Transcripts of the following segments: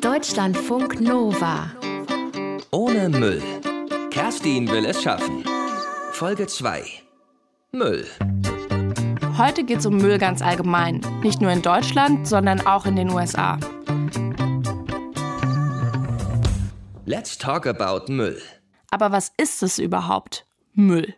Deutschlandfunk Nova. Ohne Müll. Kerstin will es schaffen. Folge 2. Müll. Heute geht es um Müll ganz allgemein. Nicht nur in Deutschland, sondern auch in den USA. Let's talk about Müll. Aber was ist es überhaupt? Müll.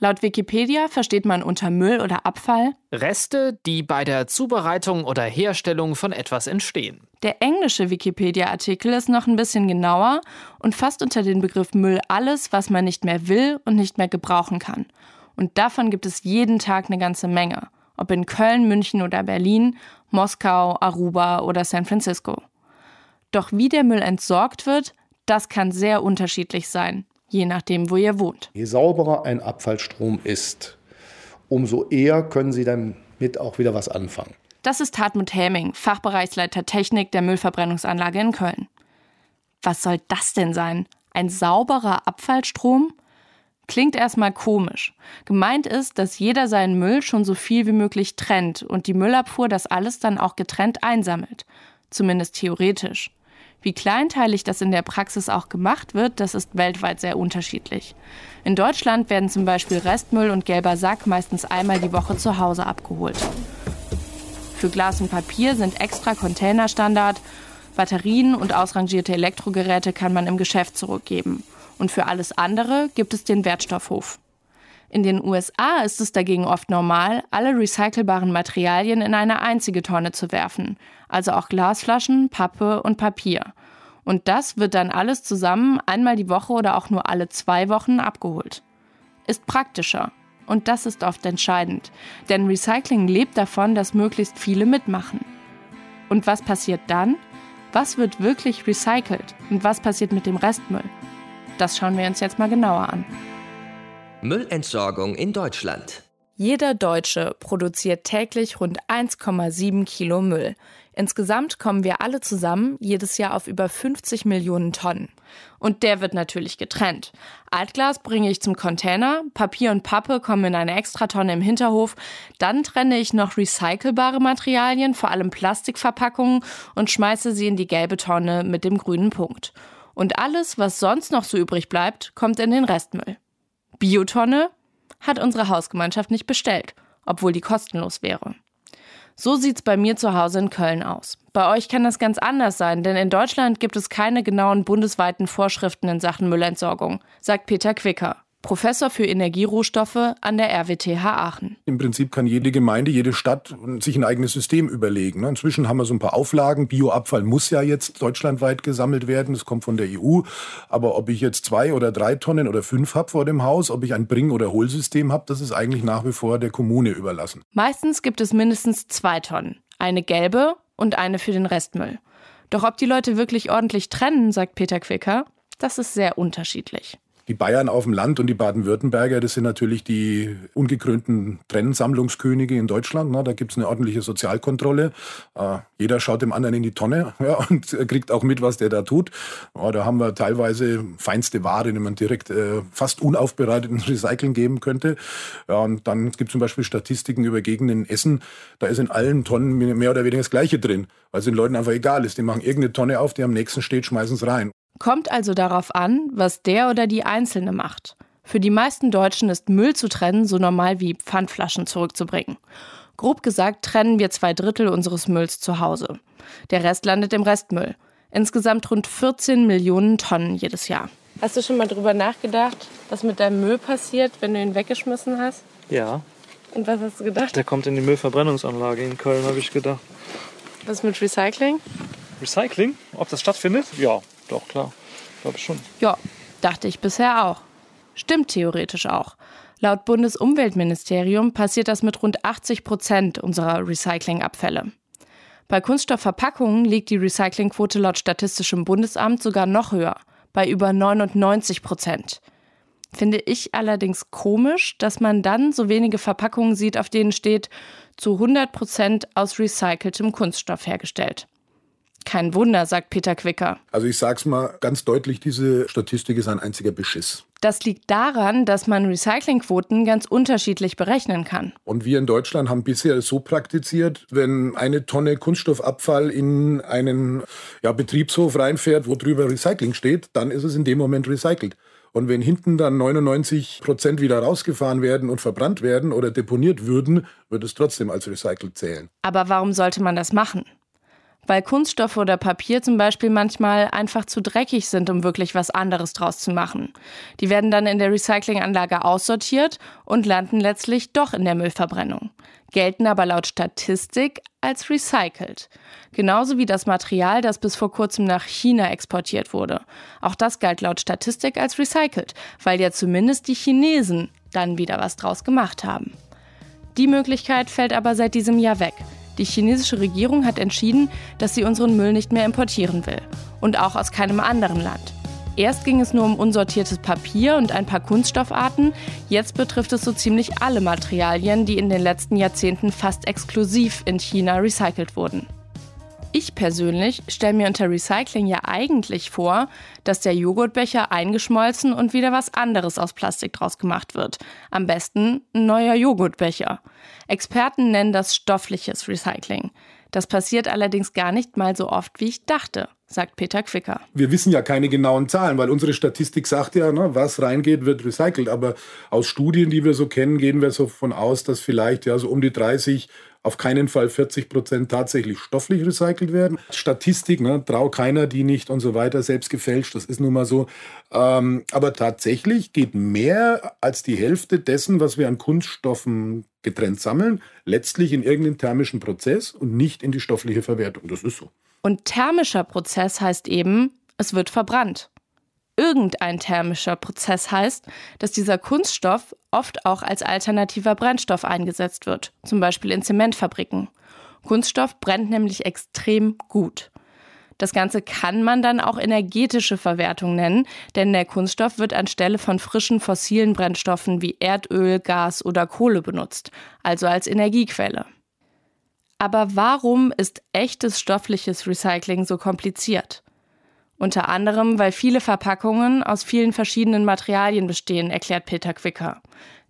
Laut Wikipedia versteht man unter Müll oder Abfall Reste, die bei der Zubereitung oder Herstellung von etwas entstehen. Der englische Wikipedia-Artikel ist noch ein bisschen genauer und fasst unter den Begriff Müll alles, was man nicht mehr will und nicht mehr gebrauchen kann. Und davon gibt es jeden Tag eine ganze Menge. Ob in Köln, München oder Berlin, Moskau, Aruba oder San Francisco. Doch wie der Müll entsorgt wird, das kann sehr unterschiedlich sein je nachdem, wo ihr wohnt. Je sauberer ein Abfallstrom ist, umso eher können Sie damit auch wieder was anfangen. Das ist Hartmut Häming, Fachbereichsleiter Technik der Müllverbrennungsanlage in Köln. Was soll das denn sein? Ein sauberer Abfallstrom? Klingt erstmal komisch. Gemeint ist, dass jeder seinen Müll schon so viel wie möglich trennt und die Müllabfuhr das alles dann auch getrennt einsammelt. Zumindest theoretisch. Wie kleinteilig das in der Praxis auch gemacht wird, das ist weltweit sehr unterschiedlich. In Deutschland werden zum Beispiel Restmüll und gelber Sack meistens einmal die Woche zu Hause abgeholt. Für Glas und Papier sind extra Container Standard. Batterien und ausrangierte Elektrogeräte kann man im Geschäft zurückgeben. Und für alles andere gibt es den Wertstoffhof. In den USA ist es dagegen oft normal, alle recycelbaren Materialien in eine einzige Tonne zu werfen, also auch Glasflaschen, Pappe und Papier. Und das wird dann alles zusammen einmal die Woche oder auch nur alle zwei Wochen abgeholt. Ist praktischer. Und das ist oft entscheidend, denn Recycling lebt davon, dass möglichst viele mitmachen. Und was passiert dann? Was wird wirklich recycelt und was passiert mit dem Restmüll? Das schauen wir uns jetzt mal genauer an. Müllentsorgung in Deutschland. Jeder Deutsche produziert täglich rund 1,7 Kilo Müll. Insgesamt kommen wir alle zusammen jedes Jahr auf über 50 Millionen Tonnen. Und der wird natürlich getrennt. Altglas bringe ich zum Container, Papier und Pappe kommen in eine Extratonne im Hinterhof, dann trenne ich noch recycelbare Materialien, vor allem Plastikverpackungen, und schmeiße sie in die gelbe Tonne mit dem grünen Punkt. Und alles, was sonst noch so übrig bleibt, kommt in den Restmüll. Biotonne hat unsere Hausgemeinschaft nicht bestellt, obwohl die kostenlos wäre. So sieht's bei mir zu Hause in Köln aus. Bei euch kann das ganz anders sein, denn in Deutschland gibt es keine genauen bundesweiten Vorschriften in Sachen Müllentsorgung, sagt Peter Quicker. Professor für Energierohstoffe an der RWTH Aachen. Im Prinzip kann jede Gemeinde, jede Stadt sich ein eigenes System überlegen. Ne? Inzwischen haben wir so ein paar Auflagen. Bioabfall muss ja jetzt deutschlandweit gesammelt werden. Das kommt von der EU. Aber ob ich jetzt zwei oder drei Tonnen oder fünf habe vor dem Haus, ob ich ein Bring- oder Hohlsystem habe, das ist eigentlich nach wie vor der Kommune überlassen. Meistens gibt es mindestens zwei Tonnen. Eine gelbe und eine für den Restmüll. Doch ob die Leute wirklich ordentlich trennen, sagt Peter Quicker, das ist sehr unterschiedlich. Die Bayern auf dem Land und die Baden-Württemberger, das sind natürlich die ungekrönten Trennsammlungskönige in Deutschland. Ne? Da gibt es eine ordentliche Sozialkontrolle. Äh, jeder schaut dem anderen in die Tonne ja, und kriegt auch mit, was der da tut. Ja, da haben wir teilweise feinste Ware, die man direkt äh, fast unaufbereitet ins Recyceln geben könnte. Ja, und dann gibt es zum Beispiel Statistiken über Gegenden in Essen. Da ist in allen Tonnen mehr oder weniger das Gleiche drin, weil es den Leuten einfach egal ist. Die machen irgendeine Tonne auf, die am nächsten steht, schmeißen es rein. Kommt also darauf an, was der oder die Einzelne macht. Für die meisten Deutschen ist Müll zu trennen so normal wie Pfandflaschen zurückzubringen. Grob gesagt trennen wir zwei Drittel unseres Mülls zu Hause. Der Rest landet im Restmüll. Insgesamt rund 14 Millionen Tonnen jedes Jahr. Hast du schon mal drüber nachgedacht, was mit deinem Müll passiert, wenn du ihn weggeschmissen hast? Ja. Und was hast du gedacht? Der kommt in die Müllverbrennungsanlage in Köln, habe ich gedacht. Was mit Recycling? Recycling? Ob das stattfindet? Ja, doch, klar. Glaube schon. Ja, dachte ich bisher auch. Stimmt theoretisch auch. Laut Bundesumweltministerium passiert das mit rund 80 Prozent unserer Recyclingabfälle. Bei Kunststoffverpackungen liegt die Recyclingquote laut Statistischem Bundesamt sogar noch höher, bei über 99 Prozent. Finde ich allerdings komisch, dass man dann so wenige Verpackungen sieht, auf denen steht, zu 100 Prozent aus recyceltem Kunststoff hergestellt. Kein Wunder, sagt Peter Quicker. Also ich sag's mal ganz deutlich, diese Statistik ist ein einziger Beschiss. Das liegt daran, dass man Recyclingquoten ganz unterschiedlich berechnen kann. Und wir in Deutschland haben bisher so praktiziert, wenn eine Tonne Kunststoffabfall in einen ja, Betriebshof reinfährt, wo drüber Recycling steht, dann ist es in dem Moment recycelt. Und wenn hinten dann 99 Prozent wieder rausgefahren werden und verbrannt werden oder deponiert würden, wird es trotzdem als recycelt zählen. Aber warum sollte man das machen? Weil Kunststoffe oder Papier zum Beispiel manchmal einfach zu dreckig sind, um wirklich was anderes draus zu machen. Die werden dann in der Recyclinganlage aussortiert und landen letztlich doch in der Müllverbrennung, gelten aber laut Statistik als recycelt. Genauso wie das Material, das bis vor kurzem nach China exportiert wurde. Auch das galt laut Statistik als recycelt, weil ja zumindest die Chinesen dann wieder was draus gemacht haben. Die Möglichkeit fällt aber seit diesem Jahr weg. Die chinesische Regierung hat entschieden, dass sie unseren Müll nicht mehr importieren will. Und auch aus keinem anderen Land. Erst ging es nur um unsortiertes Papier und ein paar Kunststoffarten, jetzt betrifft es so ziemlich alle Materialien, die in den letzten Jahrzehnten fast exklusiv in China recycelt wurden. Ich persönlich stelle mir unter Recycling ja eigentlich vor, dass der Joghurtbecher eingeschmolzen und wieder was anderes aus Plastik draus gemacht wird. Am besten ein neuer Joghurtbecher. Experten nennen das stoffliches Recycling. Das passiert allerdings gar nicht mal so oft, wie ich dachte, sagt Peter Quicker. Wir wissen ja keine genauen Zahlen, weil unsere Statistik sagt ja, ne, was reingeht, wird recycelt. Aber aus Studien, die wir so kennen, gehen wir so von aus, dass vielleicht ja so um die 30 auf keinen Fall 40 Prozent tatsächlich stofflich recycelt werden. Statistik, ne, trau keiner die nicht und so weiter, selbst gefälscht, das ist nun mal so. Ähm, aber tatsächlich geht mehr als die Hälfte dessen, was wir an Kunststoffen getrennt sammeln, letztlich in irgendeinen thermischen Prozess und nicht in die stoffliche Verwertung. Das ist so. Und thermischer Prozess heißt eben, es wird verbrannt irgendein thermischer Prozess heißt, dass dieser Kunststoff oft auch als alternativer Brennstoff eingesetzt wird, zum Beispiel in Zementfabriken. Kunststoff brennt nämlich extrem gut. Das Ganze kann man dann auch energetische Verwertung nennen, denn der Kunststoff wird anstelle von frischen fossilen Brennstoffen wie Erdöl, Gas oder Kohle benutzt, also als Energiequelle. Aber warum ist echtes stoffliches Recycling so kompliziert? Unter anderem, weil viele Verpackungen aus vielen verschiedenen Materialien bestehen, erklärt Peter Quicker.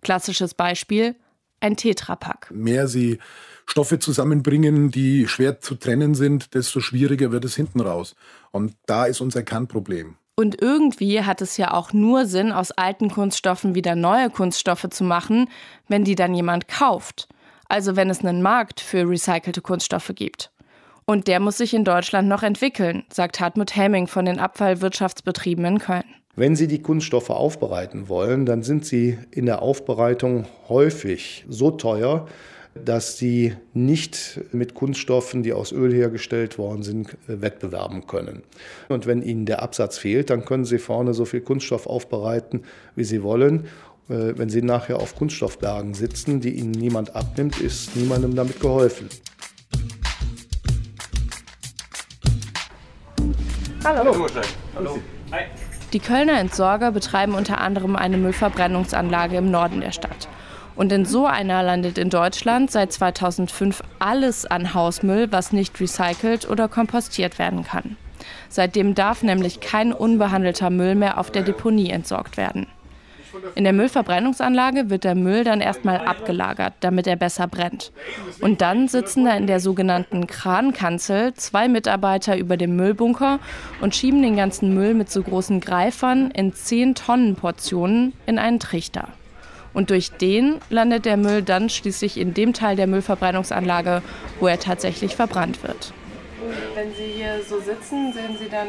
Klassisches Beispiel, ein Tetrapack. Mehr sie Stoffe zusammenbringen, die schwer zu trennen sind, desto schwieriger wird es hinten raus. Und da ist unser Kernproblem. Und irgendwie hat es ja auch nur Sinn, aus alten Kunststoffen wieder neue Kunststoffe zu machen, wenn die dann jemand kauft. Also wenn es einen Markt für recycelte Kunststoffe gibt. Und der muss sich in Deutschland noch entwickeln, sagt Hartmut Hemming von den Abfallwirtschaftsbetrieben in Köln. Wenn Sie die Kunststoffe aufbereiten wollen, dann sind sie in der Aufbereitung häufig so teuer, dass sie nicht mit Kunststoffen, die aus Öl hergestellt worden sind, wettbewerben können. Und wenn Ihnen der Absatz fehlt, dann können Sie vorne so viel Kunststoff aufbereiten, wie Sie wollen. Äh, wenn Sie nachher auf Kunststoffbergen sitzen, die Ihnen niemand abnimmt, ist niemandem damit geholfen. Hallo. Hallo. Die Kölner Entsorger betreiben unter anderem eine Müllverbrennungsanlage im Norden der Stadt. Und in so einer landet in Deutschland seit 2005 alles an Hausmüll, was nicht recycelt oder kompostiert werden kann. Seitdem darf nämlich kein unbehandelter Müll mehr auf der Deponie entsorgt werden. In der Müllverbrennungsanlage wird der Müll dann erstmal abgelagert, damit er besser brennt. Und dann sitzen da in der sogenannten Krankanzel zwei Mitarbeiter über dem Müllbunker und schieben den ganzen Müll mit so großen Greifern in 10 Tonnen Portionen in einen Trichter. Und durch den landet der Müll dann schließlich in dem Teil der Müllverbrennungsanlage, wo er tatsächlich verbrannt wird. Wenn Sie hier so sitzen, sehen Sie dann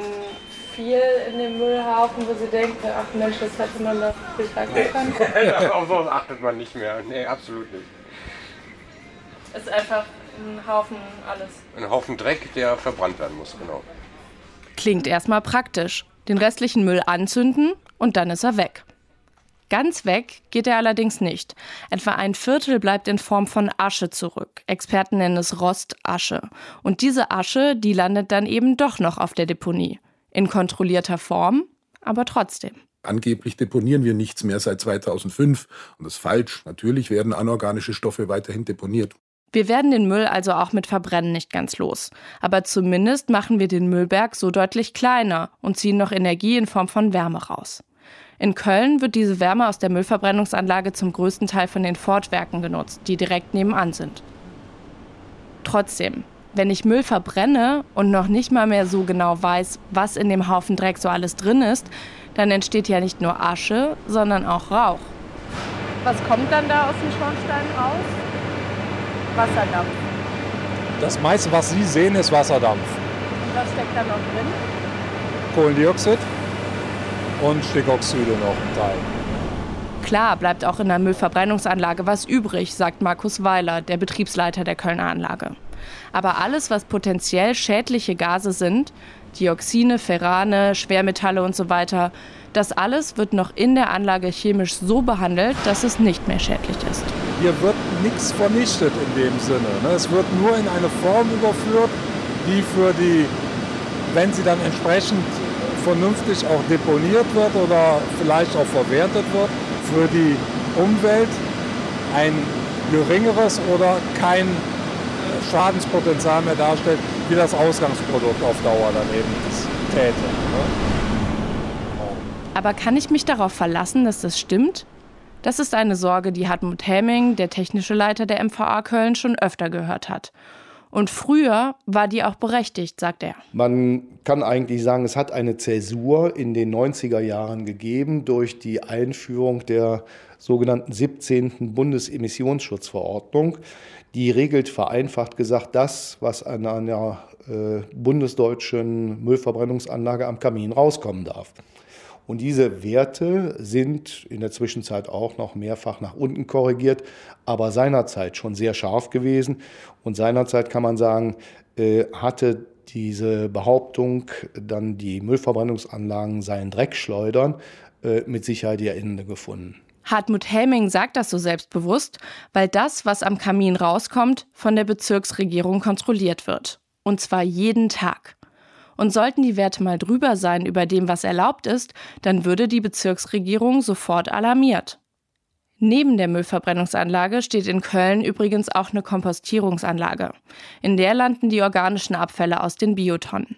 viel in dem Müllhaufen, wo Sie denken, ach Mensch, das hätte man noch recyceln können? Auf sowas achtet man nicht mehr. Nee, absolut nicht. Es ist einfach ein Haufen alles. Ein Haufen Dreck, der verbrannt werden muss, genau. Klingt erstmal praktisch. Den restlichen Müll anzünden und dann ist er weg. Ganz weg geht er allerdings nicht. Etwa ein Viertel bleibt in Form von Asche zurück. Experten nennen es Rostasche. Und diese Asche, die landet dann eben doch noch auf der Deponie. In kontrollierter Form, aber trotzdem. Angeblich deponieren wir nichts mehr seit 2005 und das ist falsch. Natürlich werden anorganische Stoffe weiterhin deponiert. Wir werden den Müll also auch mit Verbrennen nicht ganz los. Aber zumindest machen wir den Müllberg so deutlich kleiner und ziehen noch Energie in Form von Wärme raus. In Köln wird diese Wärme aus der Müllverbrennungsanlage zum größten Teil von den Fortwerken genutzt, die direkt nebenan sind. Trotzdem, wenn ich Müll verbrenne und noch nicht mal mehr so genau weiß, was in dem Haufen Dreck so alles drin ist, dann entsteht ja nicht nur Asche, sondern auch Rauch. Was kommt dann da aus dem Schornstein raus? Wasserdampf. Das meiste, was Sie sehen, ist Wasserdampf. Und was steckt da noch drin? Kohlendioxid und Stickoxide noch ein Teil. Klar bleibt auch in der Müllverbrennungsanlage was übrig, sagt Markus Weiler, der Betriebsleiter der Kölner Anlage. Aber alles, was potenziell schädliche Gase sind, Dioxine, Ferrane, Schwermetalle und so weiter, das alles wird noch in der Anlage chemisch so behandelt, dass es nicht mehr schädlich ist. Hier wird nichts vernichtet in dem Sinne. Ne? Es wird nur in eine Form überführt, die für die, wenn sie dann entsprechend vernünftig auch deponiert wird oder vielleicht auch verwertet wird, für die Umwelt ein geringeres oder kein Schadenspotenzial mehr darstellt, wie das Ausgangsprodukt auf Dauer dann eben täte. Ne? Aber kann ich mich darauf verlassen, dass das stimmt? Das ist eine Sorge, die Hartmut Hemming, der technische Leiter der MVA Köln, schon öfter gehört hat. Und früher war die auch berechtigt, sagt er. Man kann eigentlich sagen, es hat eine Zäsur in den 90er Jahren gegeben durch die Einführung der sogenannten 17. Bundesemissionsschutzverordnung. Die regelt vereinfacht gesagt das, was an einer äh, bundesdeutschen Müllverbrennungsanlage am Kamin rauskommen darf. Und diese Werte sind in der Zwischenzeit auch noch mehrfach nach unten korrigiert, aber seinerzeit schon sehr scharf gewesen. Und seinerzeit kann man sagen, äh, hatte diese Behauptung, dann die Müllverbrennungsanlagen seien Dreckschleudern, äh, mit Sicherheit ihr Ende gefunden. Hartmut Helming sagt das so selbstbewusst, weil das, was am Kamin rauskommt, von der Bezirksregierung kontrolliert wird. Und zwar jeden Tag. Und sollten die Werte mal drüber sein über dem, was erlaubt ist, dann würde die Bezirksregierung sofort alarmiert. Neben der Müllverbrennungsanlage steht in Köln übrigens auch eine Kompostierungsanlage. In der landen die organischen Abfälle aus den Biotonnen.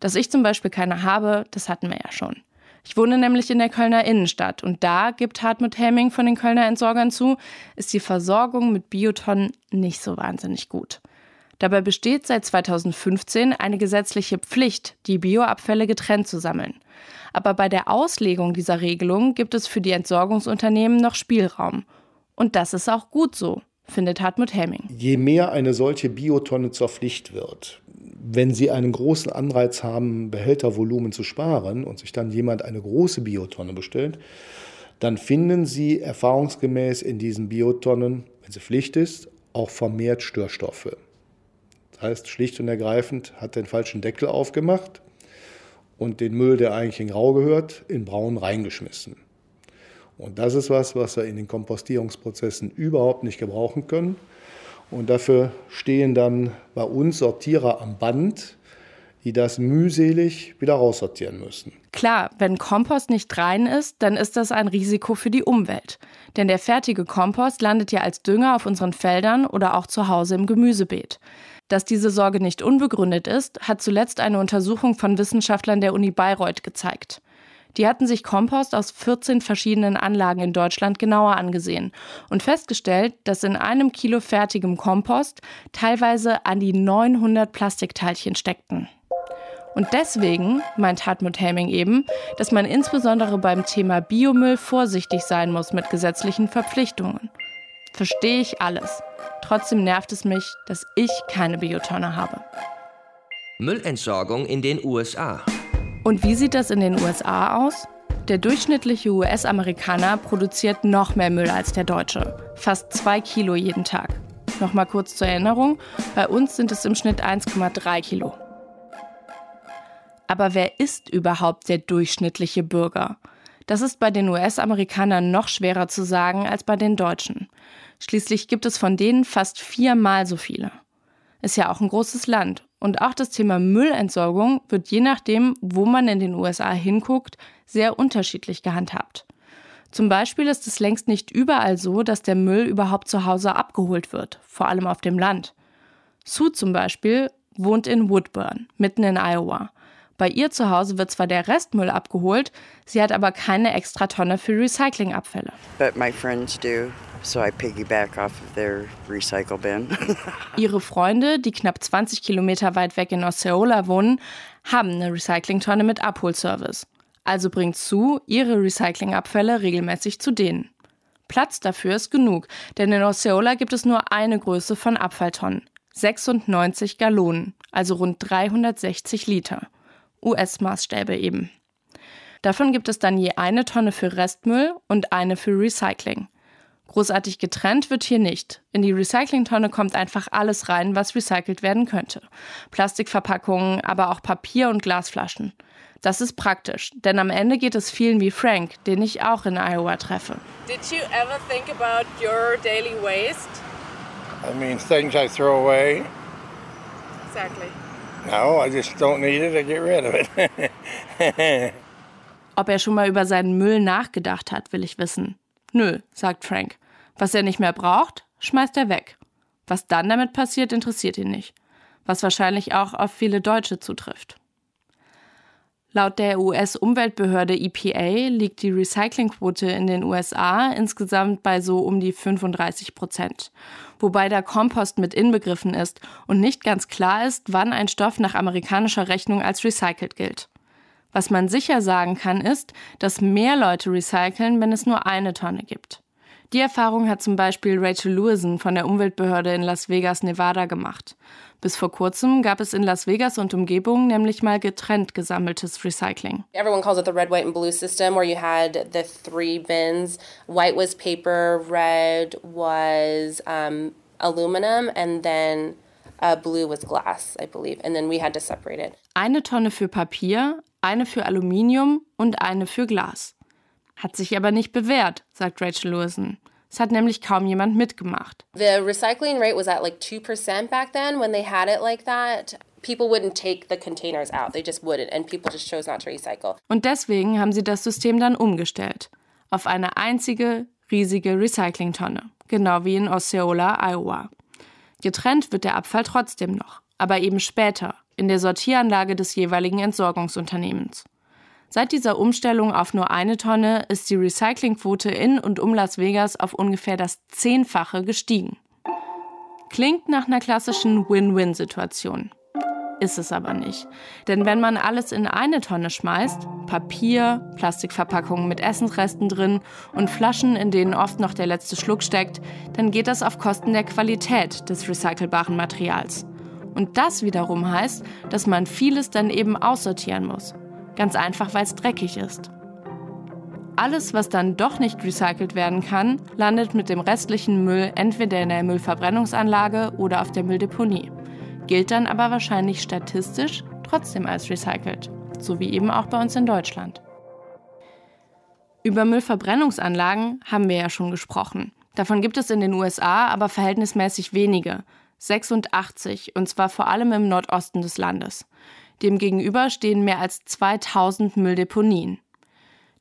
Dass ich zum Beispiel keine habe, das hatten wir ja schon. Ich wohne nämlich in der Kölner Innenstadt und da gibt Hartmut Hemming von den Kölner Entsorgern zu, ist die Versorgung mit Biotonnen nicht so wahnsinnig gut. Dabei besteht seit 2015 eine gesetzliche Pflicht, die Bioabfälle getrennt zu sammeln. Aber bei der Auslegung dieser Regelung gibt es für die Entsorgungsunternehmen noch Spielraum. Und das ist auch gut so, findet Hartmut Hemming. Je mehr eine solche Biotonne zur Pflicht wird, wenn Sie einen großen Anreiz haben, Behältervolumen zu sparen und sich dann jemand eine große Biotonne bestellt, dann finden Sie erfahrungsgemäß in diesen Biotonnen, wenn sie Pflicht ist, auch vermehrt Störstoffe. Das heißt, schlicht und ergreifend hat den falschen Deckel aufgemacht und den Müll, der eigentlich in Grau gehört, in Braun reingeschmissen. Und das ist was, was wir in den Kompostierungsprozessen überhaupt nicht gebrauchen können. Und dafür stehen dann bei uns Sortierer am Band, die das mühselig wieder raussortieren müssen. Klar, wenn Kompost nicht rein ist, dann ist das ein Risiko für die Umwelt. Denn der fertige Kompost landet ja als Dünger auf unseren Feldern oder auch zu Hause im Gemüsebeet. Dass diese Sorge nicht unbegründet ist, hat zuletzt eine Untersuchung von Wissenschaftlern der Uni Bayreuth gezeigt. Die hatten sich Kompost aus 14 verschiedenen Anlagen in Deutschland genauer angesehen und festgestellt, dass in einem Kilo fertigem Kompost teilweise an die 900 Plastikteilchen steckten. Und deswegen meint Hartmut Helming eben, dass man insbesondere beim Thema Biomüll vorsichtig sein muss mit gesetzlichen Verpflichtungen. Verstehe ich alles. Trotzdem nervt es mich, dass ich keine Biotonne habe. Müllentsorgung in den USA. Und wie sieht das in den USA aus? Der durchschnittliche US-Amerikaner produziert noch mehr Müll als der Deutsche. Fast zwei Kilo jeden Tag. Nochmal kurz zur Erinnerung, bei uns sind es im Schnitt 1,3 Kilo. Aber wer ist überhaupt der durchschnittliche Bürger? Das ist bei den US-Amerikanern noch schwerer zu sagen als bei den Deutschen. Schließlich gibt es von denen fast viermal so viele. Ist ja auch ein großes Land. Und auch das Thema Müllentsorgung wird je nachdem, wo man in den USA hinguckt, sehr unterschiedlich gehandhabt. Zum Beispiel ist es längst nicht überall so, dass der Müll überhaupt zu Hause abgeholt wird, vor allem auf dem Land. Sue zum Beispiel wohnt in Woodburn, mitten in Iowa. Bei ihr zu Hause wird zwar der Restmüll abgeholt, sie hat aber keine extra Tonne für Recyclingabfälle. But my friends do, so I piggyback off of their recycle bin. Ihre Freunde, die knapp 20 Kilometer weit weg in Osceola wohnen, haben eine Recyclingtonne mit Abholservice. Also bringt Sue ihre Recyclingabfälle regelmäßig zu denen. Platz dafür ist genug, denn in Osceola gibt es nur eine Größe von Abfalltonnen. 96 Gallonen, also rund 360 Liter. US-Maßstäbe eben. Davon gibt es dann je eine Tonne für Restmüll und eine für Recycling. Großartig getrennt wird hier nicht. In die Recyclingtonne kommt einfach alles rein, was recycelt werden könnte. Plastikverpackungen, aber auch Papier- und Glasflaschen. Das ist praktisch, denn am Ende geht es vielen wie Frank, den ich auch in Iowa treffe. Did you ever think about your daily waste? I mean, things I throw away. Exactly. No, I just don't need it. I get rid of it. Ob er schon mal über seinen Müll nachgedacht hat, will ich wissen. Nö, sagt Frank. Was er nicht mehr braucht, schmeißt er weg. Was dann damit passiert, interessiert ihn nicht. Was wahrscheinlich auch auf viele Deutsche zutrifft. Laut der US-Umweltbehörde EPA liegt die Recyclingquote in den USA insgesamt bei so um die 35 Prozent, wobei der Kompost mit inbegriffen ist und nicht ganz klar ist, wann ein Stoff nach amerikanischer Rechnung als recycelt gilt. Was man sicher sagen kann, ist, dass mehr Leute recyceln, wenn es nur eine Tonne gibt. Die Erfahrung hat zum Beispiel Rachel Lewison von der Umweltbehörde in Las Vegas, Nevada gemacht. Bis vor kurzem gab es in Las Vegas und Umgebung nämlich mal getrennt gesammeltes Recycling. Everyone calls it the red, white and blue system where you had the three bins. White was paper, red was um, aluminum and then uh, blue was glass, I believe. And then we had to separate it. Eine Tonne für Papier, eine für Aluminium und eine für Glas. Hat sich aber nicht bewährt, sagt Rachel Lewison. Es hat nämlich kaum jemand mitgemacht. The recycling rate was at like 2% back then when they had it like that. People wouldn't take the containers out. They just wouldn't and people just chose not to recycle. Und deswegen haben sie das System dann umgestellt auf eine einzige riesige Recyclingtonne, genau wie in Osceola, Iowa. Getrennt wird der Abfall trotzdem noch, aber eben später in der Sortieranlage des jeweiligen Entsorgungsunternehmens. Seit dieser Umstellung auf nur eine Tonne ist die Recyclingquote in und um Las Vegas auf ungefähr das Zehnfache gestiegen. Klingt nach einer klassischen Win-Win-Situation. Ist es aber nicht. Denn wenn man alles in eine Tonne schmeißt, Papier, Plastikverpackungen mit Essensresten drin und Flaschen, in denen oft noch der letzte Schluck steckt, dann geht das auf Kosten der Qualität des recycelbaren Materials. Und das wiederum heißt, dass man vieles dann eben aussortieren muss. Ganz einfach, weil es dreckig ist. Alles, was dann doch nicht recycelt werden kann, landet mit dem restlichen Müll entweder in der Müllverbrennungsanlage oder auf der Mülldeponie. Gilt dann aber wahrscheinlich statistisch trotzdem als recycelt. So wie eben auch bei uns in Deutschland. Über Müllverbrennungsanlagen haben wir ja schon gesprochen. Davon gibt es in den USA aber verhältnismäßig wenige. 86, und zwar vor allem im Nordosten des Landes. Demgegenüber stehen mehr als 2000 Mülldeponien.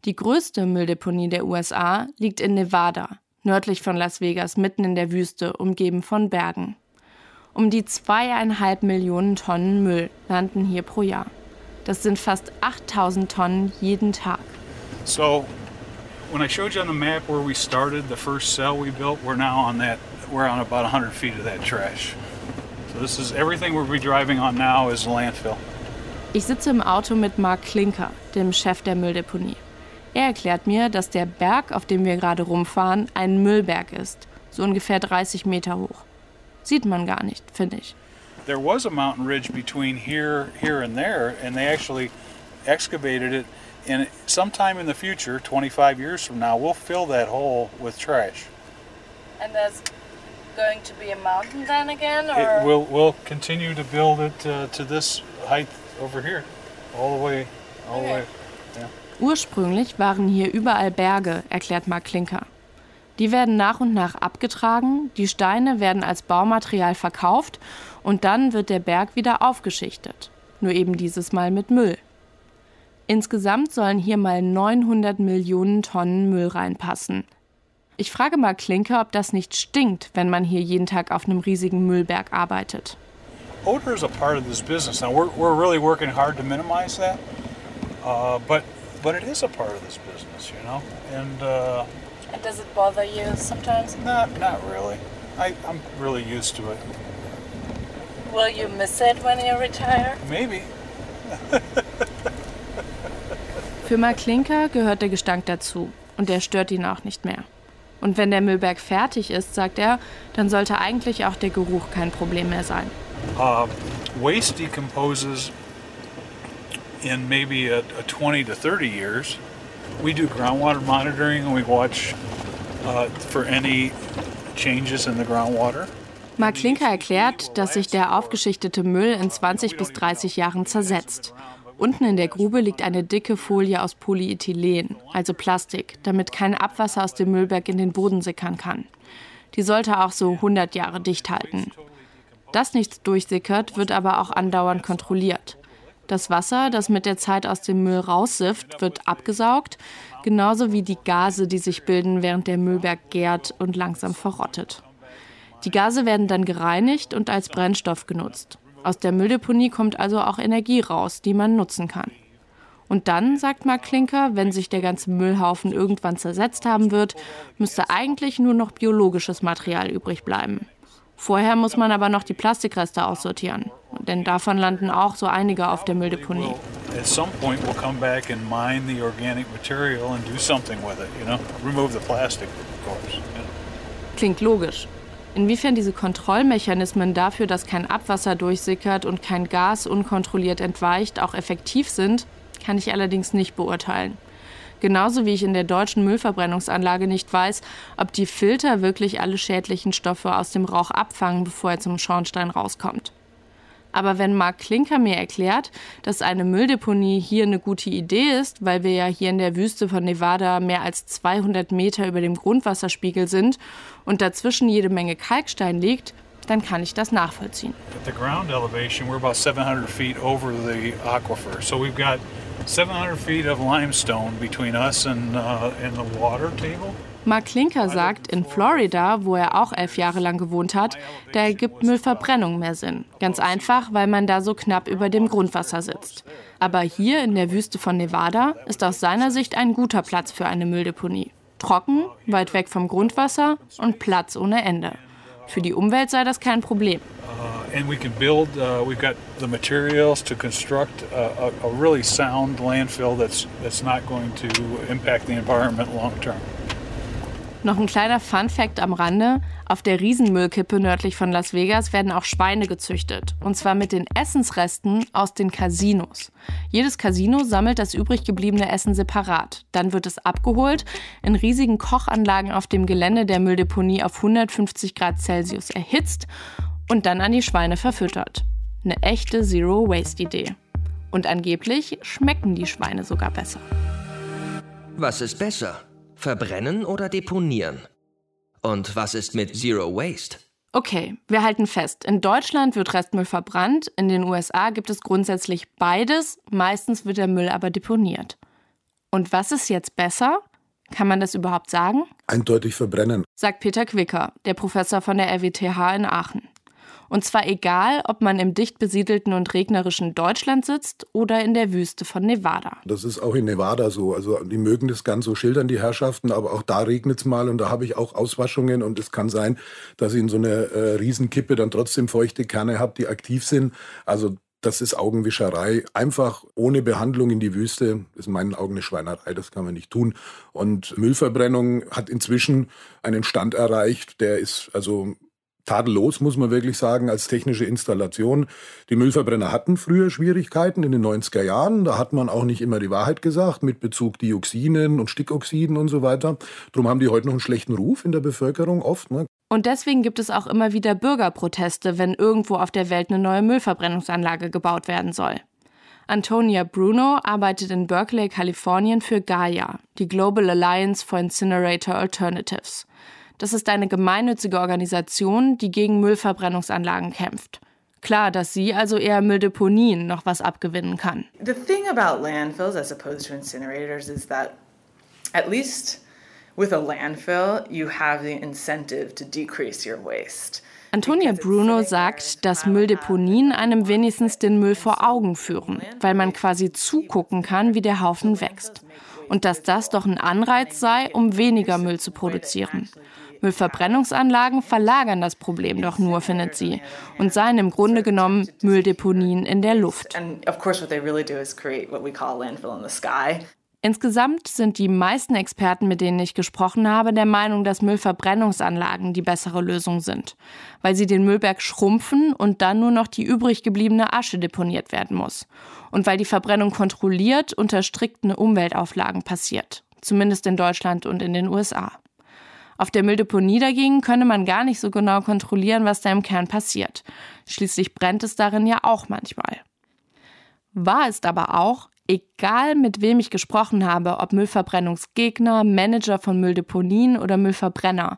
Die größte Mülldeponie der USA liegt in Nevada, nördlich von Las Vegas, mitten in der Wüste, umgeben von Bergen. Um die zweieinhalb Millionen Tonnen Müll landen hier pro Jahr. Das sind fast 8000 Tonnen jeden Tag. So, when I showed you on the map where we started, the first cell we built, we're now on that, we're on about 100 feet of that trash. So this is everything we'll be driving on now is the landfill. Ich sitze im Auto mit Mark Klinker, dem Chef der Mülldeponie. Er erklärt mir, dass der Berg, auf dem wir gerade rumfahren, ein Müllberg ist, so ungefähr 30 Meter hoch. Sieht man gar nicht, finde ich. There was a mountain ridge between here, here and there, and they actually excavated it. And sometime in the future, 25 years from now, we'll fill that hole with trash. And there's going to be a mountain then again, or It, we'll, we'll continue to build it uh, to this height over here, all the way, all the way. Yeah. Ursprünglich waren hier überall Berge, erklärt Mark Klinker. Die werden nach und nach abgetragen, die Steine werden als Baumaterial verkauft und dann wird der Berg wieder aufgeschichtet. Nur eben dieses Mal mit Müll. Insgesamt sollen hier mal 900 Millionen Tonnen Müll reinpassen. Ich frage mal Klinke, ob das nicht stinkt, wenn man hier jeden Tag auf einem riesigen Müllberg arbeitet. Odor is a part of this business. Now we're, we're really working hard to minimize that, uh, but but it is a part of this business, you know. And uh, And does it bother you sometimes? not not really. I, I'm really used to it. Will you miss it when you retire? Maybe. Für Mark Klinker gehört der Gestank dazu und der stört ihn auch nicht mehr. Und wenn der Müllberg fertig ist, sagt er, dann sollte eigentlich auch der Geruch kein Problem mehr sein. Uh, waste decomposes in maybe a, a 20 to 30 years. We do groundwater monitoring and we watch uh, for any changes in the groundwater. Mark Klinker erklärt, dass sich der aufgeschichtete Müll in 20 bis 30 Jahren zersetzt. Unten in der Grube liegt eine dicke Folie aus Polyethylen, also Plastik, damit kein Abwasser aus dem Müllberg in den Boden sickern kann. Die sollte auch so 100 Jahre dicht halten. Dass nichts durchsickert, wird aber auch andauernd kontrolliert. Das Wasser, das mit der Zeit aus dem Müll raussifft, wird abgesaugt, genauso wie die Gase, die sich bilden, während der Müllberg gärt und langsam verrottet. Die Gase werden dann gereinigt und als Brennstoff genutzt. Aus der Mülldeponie kommt also auch Energie raus, die man nutzen kann. Und dann, sagt Mark Klinker, wenn sich der ganze Müllhaufen irgendwann zersetzt haben wird, müsste eigentlich nur noch biologisches Material übrig bleiben. Vorher muss man aber noch die Plastikreste aussortieren, denn davon landen auch so einige auf der Mülldeponie. At some point, we'll come back and mine the organic material and do something with it. You know, remove the plastic, of course. you know. Klingt logisch. Inwiefern diese Kontrollmechanismen dafür, dass kein Abwasser durchsickert und kein Gas unkontrolliert entweicht, auch effektiv sind, kann ich allerdings nicht beurteilen. Genauso wie ich in der deutschen Müllverbrennungsanlage nicht weiß, ob die Filter wirklich alle schädlichen Stoffe aus dem Rauch abfangen, bevor er zum Schornstein rauskommt. Aber wenn Mark Klinker mir erklärt, dass eine Mülldeponie hier eine gute Idee ist, weil wir ja hier in der Wüste von Nevada mehr als 200 Meter über dem Grundwasserspiegel sind und dazwischen jede Menge Kalkstein liegt, dann kann ich das nachvollziehen. At the ground elevation, we're about 700 feet over the aquifer. So we've got 700 feet of limestone between us and, uh, and the water table. Mark Klinker sagt, in Florida, wo er auch elf Jahre lang gewohnt hat, da ergibt Müllverbrennung mehr Sinn. Ganz einfach, weil man da so knapp über dem Grundwasser sitzt. Aber hier in der Wüste von Nevada ist aus seiner Sicht ein guter Platz für eine Mülldeponie. Trocken, weit weg vom Grundwasser und Platz ohne Ende. Für die Umwelt sei das kein Problem. Uh, and we can build, uh, we've got the materials landfill that's, that's not going to impact the environment. Noch ein kleiner Fun-Fact am Rande: Auf der Riesenmüllkippe nördlich von Las Vegas werden auch Schweine gezüchtet. Und zwar mit den Essensresten aus den Casinos. Jedes Casino sammelt das übrig gebliebene Essen separat. Dann wird es abgeholt, in riesigen Kochanlagen auf dem Gelände der Mülldeponie auf 150 Grad Celsius erhitzt und dann an die Schweine verfüttert. Eine echte Zero-Waste-Idee. Und angeblich schmecken die Schweine sogar besser. Was ist besser? Verbrennen oder deponieren? Und was ist mit Zero Waste? Okay, wir halten fest. In Deutschland wird Restmüll verbrannt, in den USA gibt es grundsätzlich beides, meistens wird der Müll aber deponiert. Und was ist jetzt besser? Kann man das überhaupt sagen? Eindeutig verbrennen. Sagt Peter Quicker, der Professor von der RWTH in Aachen. Und zwar egal, ob man im dicht besiedelten und regnerischen Deutschland sitzt oder in der Wüste von Nevada. Das ist auch in Nevada so. Also die mögen das ganz so schildern, die Herrschaften, aber auch da regnet es mal und da habe ich auch Auswaschungen und es kann sein, dass ich in so einer äh, Riesenkippe dann trotzdem feuchte Kerne habe, die aktiv sind. Also das ist Augenwischerei. Einfach ohne Behandlung in die Wüste ist in meinen Augen eine Schweinerei. Das kann man nicht tun. Und Müllverbrennung hat inzwischen einen Stand erreicht, der ist also tadellos, muss man wirklich sagen, als technische Installation. Die Müllverbrenner hatten früher Schwierigkeiten in den 90er Jahren. Da hat man auch nicht immer die Wahrheit gesagt mit Bezug Dioxinen und Stickoxiden und so weiter. Darum haben die heute noch einen schlechten Ruf in der Bevölkerung oft. Ne? Und deswegen gibt es auch immer wieder Bürgerproteste, wenn irgendwo auf der Welt eine neue Müllverbrennungsanlage gebaut werden soll. Antonia Bruno arbeitet in Berkeley, Kalifornien für Gaia, die Global Alliance for Incinerator Alternatives. Das ist eine gemeinnützige Organisation, die gegen Müllverbrennungsanlagen kämpft. Klar, dass sie, also eher Mülldeponien, noch was abgewinnen kann. The thing about landfills as opposed to incinerators is that at least with a landfill you have the incentive to decrease your waste. Antonia Bruno sagt, dass Mülldeponien einem wenigstens den Müll vor Augen führen, weil man quasi zugucken kann, wie der Haufen wächst. Und dass das doch ein Anreiz sei, um weniger Müll zu produzieren. Müllverbrennungsanlagen verlagern das Problem doch nur, findet sie, und seien im Grunde genommen Mülldeponien in der Luft. Insgesamt sind die meisten Experten, mit denen ich gesprochen habe, der Meinung, dass Müllverbrennungsanlagen die bessere Lösung sind, weil sie den Müllberg schrumpfen und dann nur noch die übrig gebliebene Asche deponiert werden muss. Und weil die Verbrennung kontrolliert unter strikten Umweltauflagen passiert, zumindest in Deutschland und in den USA. Auf der Mülldeponie dagegen könne man gar nicht so genau kontrollieren, was da im Kern passiert. Schließlich brennt es darin ja auch manchmal. Wahr ist aber auch, egal mit wem ich gesprochen habe, ob Müllverbrennungsgegner, Manager von Mülldeponien oder Müllverbrenner,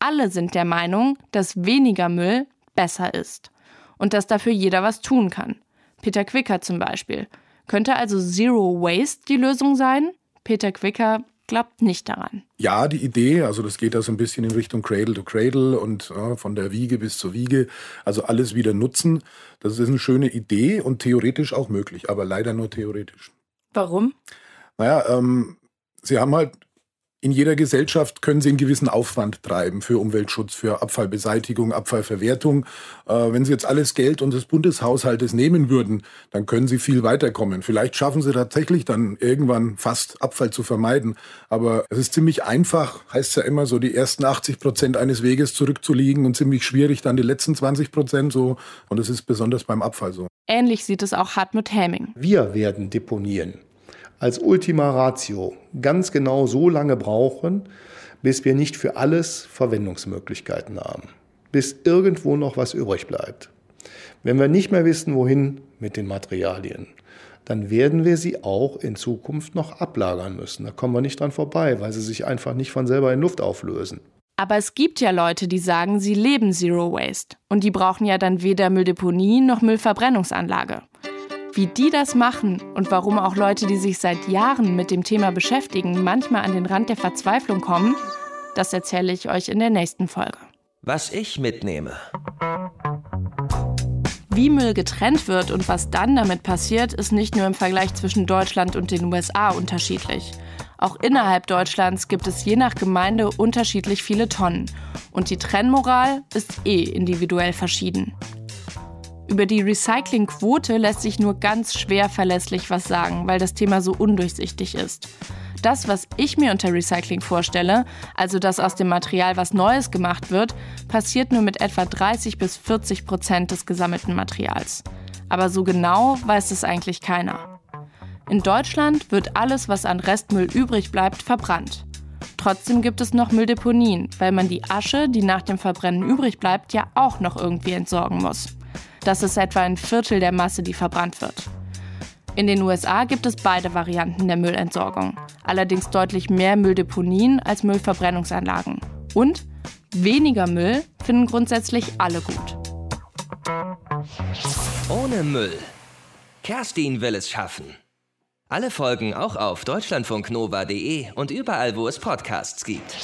alle sind der Meinung, dass weniger Müll besser ist und dass dafür jeder was tun kann. Peter Quicker zum Beispiel. Könnte also Zero Waste die Lösung sein? Peter Quicker glaubt nicht daran. Ja, die Idee, also das geht da so ein bisschen in Richtung Cradle to Cradle und ja, von der Wiege bis zur Wiege, also alles wieder nutzen. Das ist eine schöne Idee und theoretisch auch möglich, aber leider nur theoretisch. Warum? Naja, ähm, sie haben halt in jeder Gesellschaft können sie einen gewissen Aufwand treiben für Umweltschutz, für Abfallbeseitigung, Abfallverwertung. Äh, wenn sie jetzt alles Geld unseres Bundeshaushaltes nehmen würden, dann können sie viel weiterkommen. Vielleicht schaffen sie tatsächlich dann irgendwann fast Abfall zu vermeiden. Aber es ist ziemlich einfach, heißt ja immer so, die ersten 80 Prozent eines Weges zurückzulegen und ziemlich schwierig dann die letzten 20 Prozent so. Und es ist besonders beim Abfall so. Ähnlich sieht es auch Hartmut Hemming. Wir werden deponieren als Ultima Ratio ganz genau so lange brauchen, bis wir nicht für alles Verwendungsmöglichkeiten haben, bis irgendwo noch was übrig bleibt. Wenn wir nicht mehr wissen, wohin mit den Materialien, dann werden wir sie auch in Zukunft noch ablagern müssen. Da kommen wir nicht dran vorbei, weil sie sich einfach nicht von selber in Luft auflösen. Aber es gibt ja Leute, die sagen, sie leben Zero Waste. Und die brauchen ja dann weder Mülldeponie noch Müllverbrennungsanlage. Wie die das machen und warum auch Leute, die sich seit Jahren mit dem Thema beschäftigen, manchmal an den Rand der Verzweiflung kommen, das erzähle ich euch in der nächsten Folge. Was ich mitnehme. Wie Müll getrennt wird und was dann damit passiert, ist nicht nur im Vergleich zwischen Deutschland und den USA unterschiedlich. Auch innerhalb Deutschlands gibt es je nach Gemeinde unterschiedlich viele Tonnen. Und die Trennmoral ist eh individuell verschieden. Über die Recyclingquote lässt sich nur ganz schwer verlässlich was sagen, weil das Thema so undurchsichtig ist. Das, was ich mir unter Recycling vorstelle, also dass aus dem Material was Neues gemacht wird, passiert nur mit etwa 30 bis 40 Prozent des gesammelten Materials. Aber so genau weiß es eigentlich keiner. In Deutschland wird alles, was an Restmüll übrig bleibt, verbrannt. Trotzdem gibt es noch Mülldeponien, weil man die Asche, die nach dem Verbrennen übrig bleibt, ja auch noch irgendwie entsorgen muss. Das ist etwa ein Viertel der Masse, die verbrannt wird. In den USA gibt es beide Varianten der Müllentsorgung, allerdings deutlich mehr Mülldeponien als Müllverbrennungsanlagen. Und weniger Müll finden grundsätzlich alle gut. Ohne Müll. Kerstin will es schaffen. Alle Folgen auch auf deutschlandfunknova.de und überall, wo es Podcasts gibt.